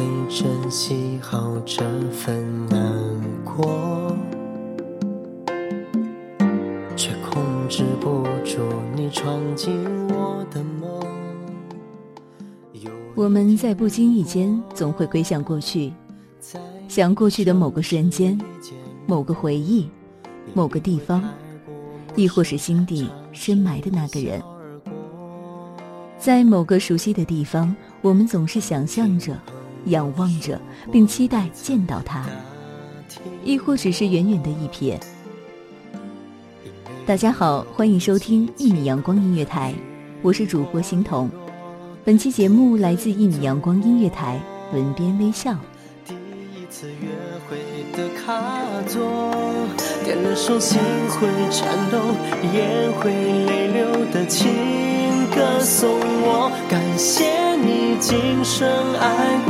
你珍惜好这份难过，却控制不住你闯进我们在不经意间总会归向过去，想过去的某个瞬间、某个回忆、某个地方，亦或是心底深埋的那个人。在某个熟悉的地方，我们总是想象着、仰望着，并期待见到他，亦或只是远远的一瞥。大家好，欢迎收听一米阳光音乐台，我是主播欣桐。本期节目来自一米阳光音乐台，文编微笑。第一次约会的卡座，点了首心会颤抖、眼会泪流的情歌送我，感谢你今生爱过，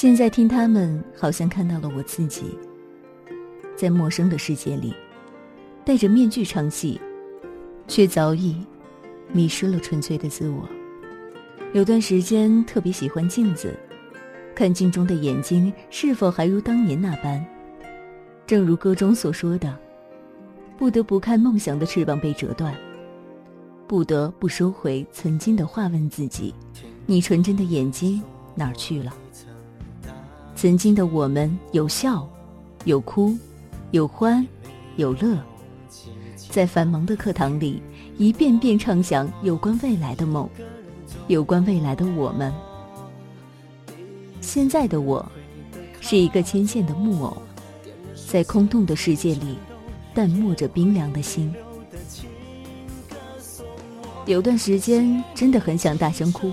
现在听他们，好像看到了我自己，在陌生的世界里，戴着面具唱戏，却早已迷失了纯粹的自我。有段时间特别喜欢镜子，看镜中的眼睛是否还如当年那般。正如歌中所说的，不得不看梦想的翅膀被折断，不得不收回曾经的话，问自己：你纯真的眼睛哪儿去了？曾经的我们有笑，有哭，有欢，有乐，在繁忙的课堂里，一遍遍畅想有关未来的梦，有关未来的我们。现在的我，是一个牵线的木偶，在空洞的世界里，淡漠着冰凉的心。有段时间，真的很想大声哭，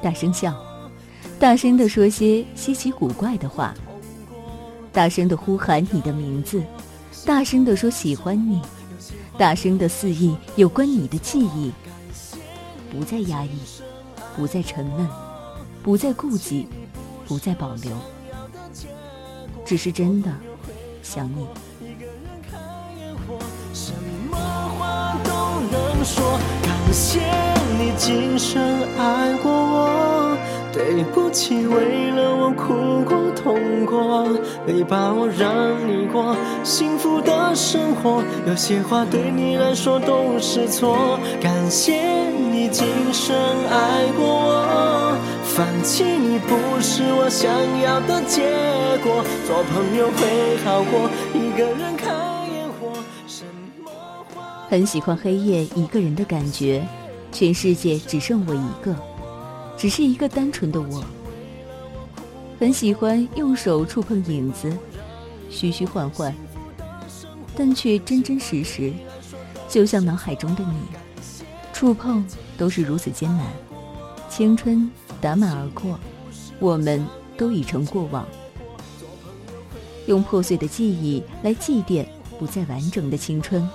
大声笑。大声地说些稀奇古怪的话，大声地呼喊你的名字，大声地说喜欢你，大声地肆意有关你的记忆，不再压抑，不再沉闷，不再顾忌，不再保留，只是真的想你。什么话都能说，感谢你今生爱过我。对不起，为了我哭过痛过，没把握让你过幸福的生活。有些话对你来说都是错。感谢你今生爱过我，放弃你不是我想要的结果。做朋友会好过，一个人看烟火。什么很喜欢黑夜一个人的感觉，全世界只剩我一个，只是一个单纯的我。很喜欢用手触碰影子，虚虚幻幻，但却真真实实，就像脑海中的你。触碰都是如此艰难，青春打满而过，我们都已成过往。用破碎的记忆来祭奠不再完整的青春，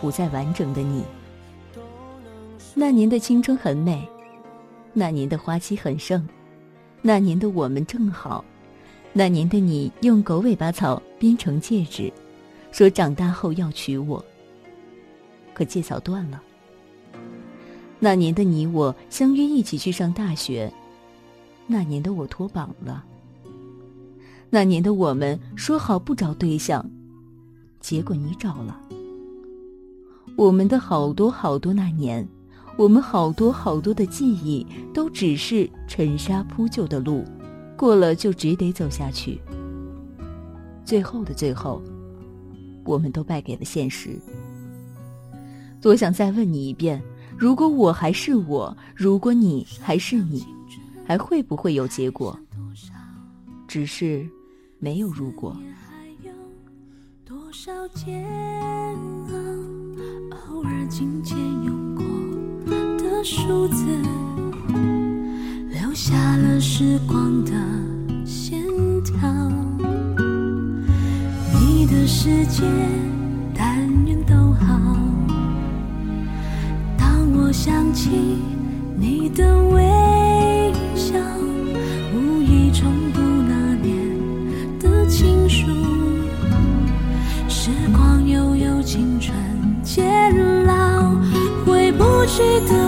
不再完整的你。那年的青春很美，那年的花期很盛，那年的我们正好，那年的你用狗尾巴草编成戒指，说长大后要娶我。可戒草断了。那年的你我相约一起去上大学，那年的我脱榜了。那年的我们说好不找对象，结果你找了。我们的好多好多那年，我们好多好多的记忆，都只是尘沙铺就的路，过了就只得走下去。最后的最后，我们都败给了现实。多想再问你一遍：如果我还是我，如果你还是你，还会不会有结果？只是。没有如果。多少煎熬，偶尔琴键用过的数字，留下了时光的线条。你的世界，但愿都好。当我想起你的微笑，无意重读那年的。情书，时光悠悠，青春渐老，回不去的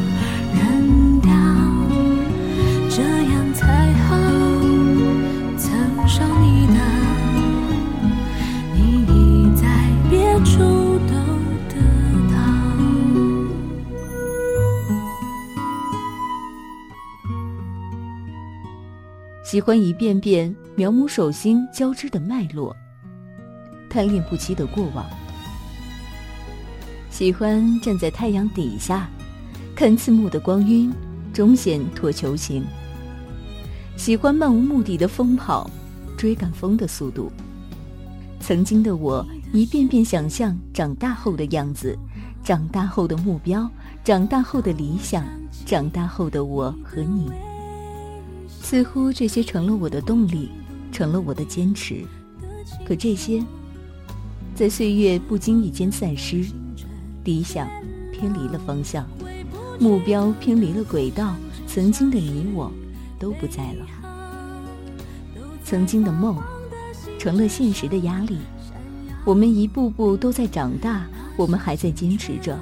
喜欢一遍遍描摹手心交织的脉络。贪恋不期的过往，喜欢站在太阳底下，看刺目的光晕，终显脱球形。喜欢漫无目的的疯跑，追赶风的速度。曾经的我，一遍遍想象长大后的样子，长大后的目标，长大后的理想，长大后的我和你。似乎这些成了我的动力，成了我的坚持。可这些。在岁月不经意间散失，理想偏离了方向，目标偏离了轨道，曾经的你我都不在了。曾经的梦，成了现实的压力。我们一步步都在长大，我们还在坚持着，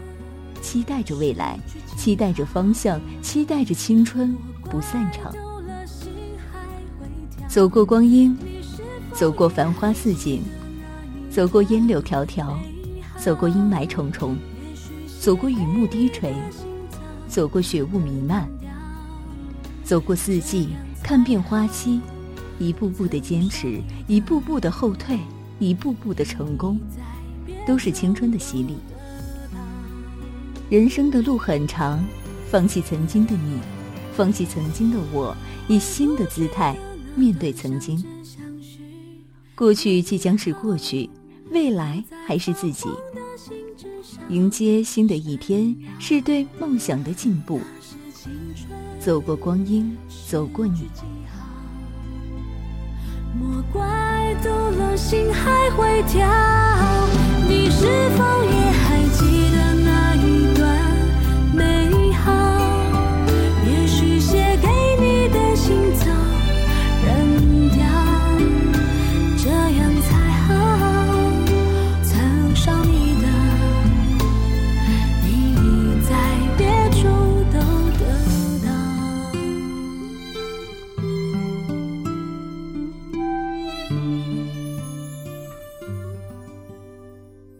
期待着未来，期待着方向，期待着青春不散场。走过光阴，走过繁花似锦。走过烟柳迢迢，走过阴霾重重，走过雨幕低垂，走过雪雾弥漫，走过四季，看遍花期，一步步的坚持，一步步的后退，一步步的成功，都是青春的洗礼。人生的路很长，放弃曾经的你，放弃曾经的我，以新的姿态面对曾经。过去即将是过去。未来还是自己，迎接新的一天是对梦想的进步。走过光阴，走过你。莫怪读了心还会跳，你是否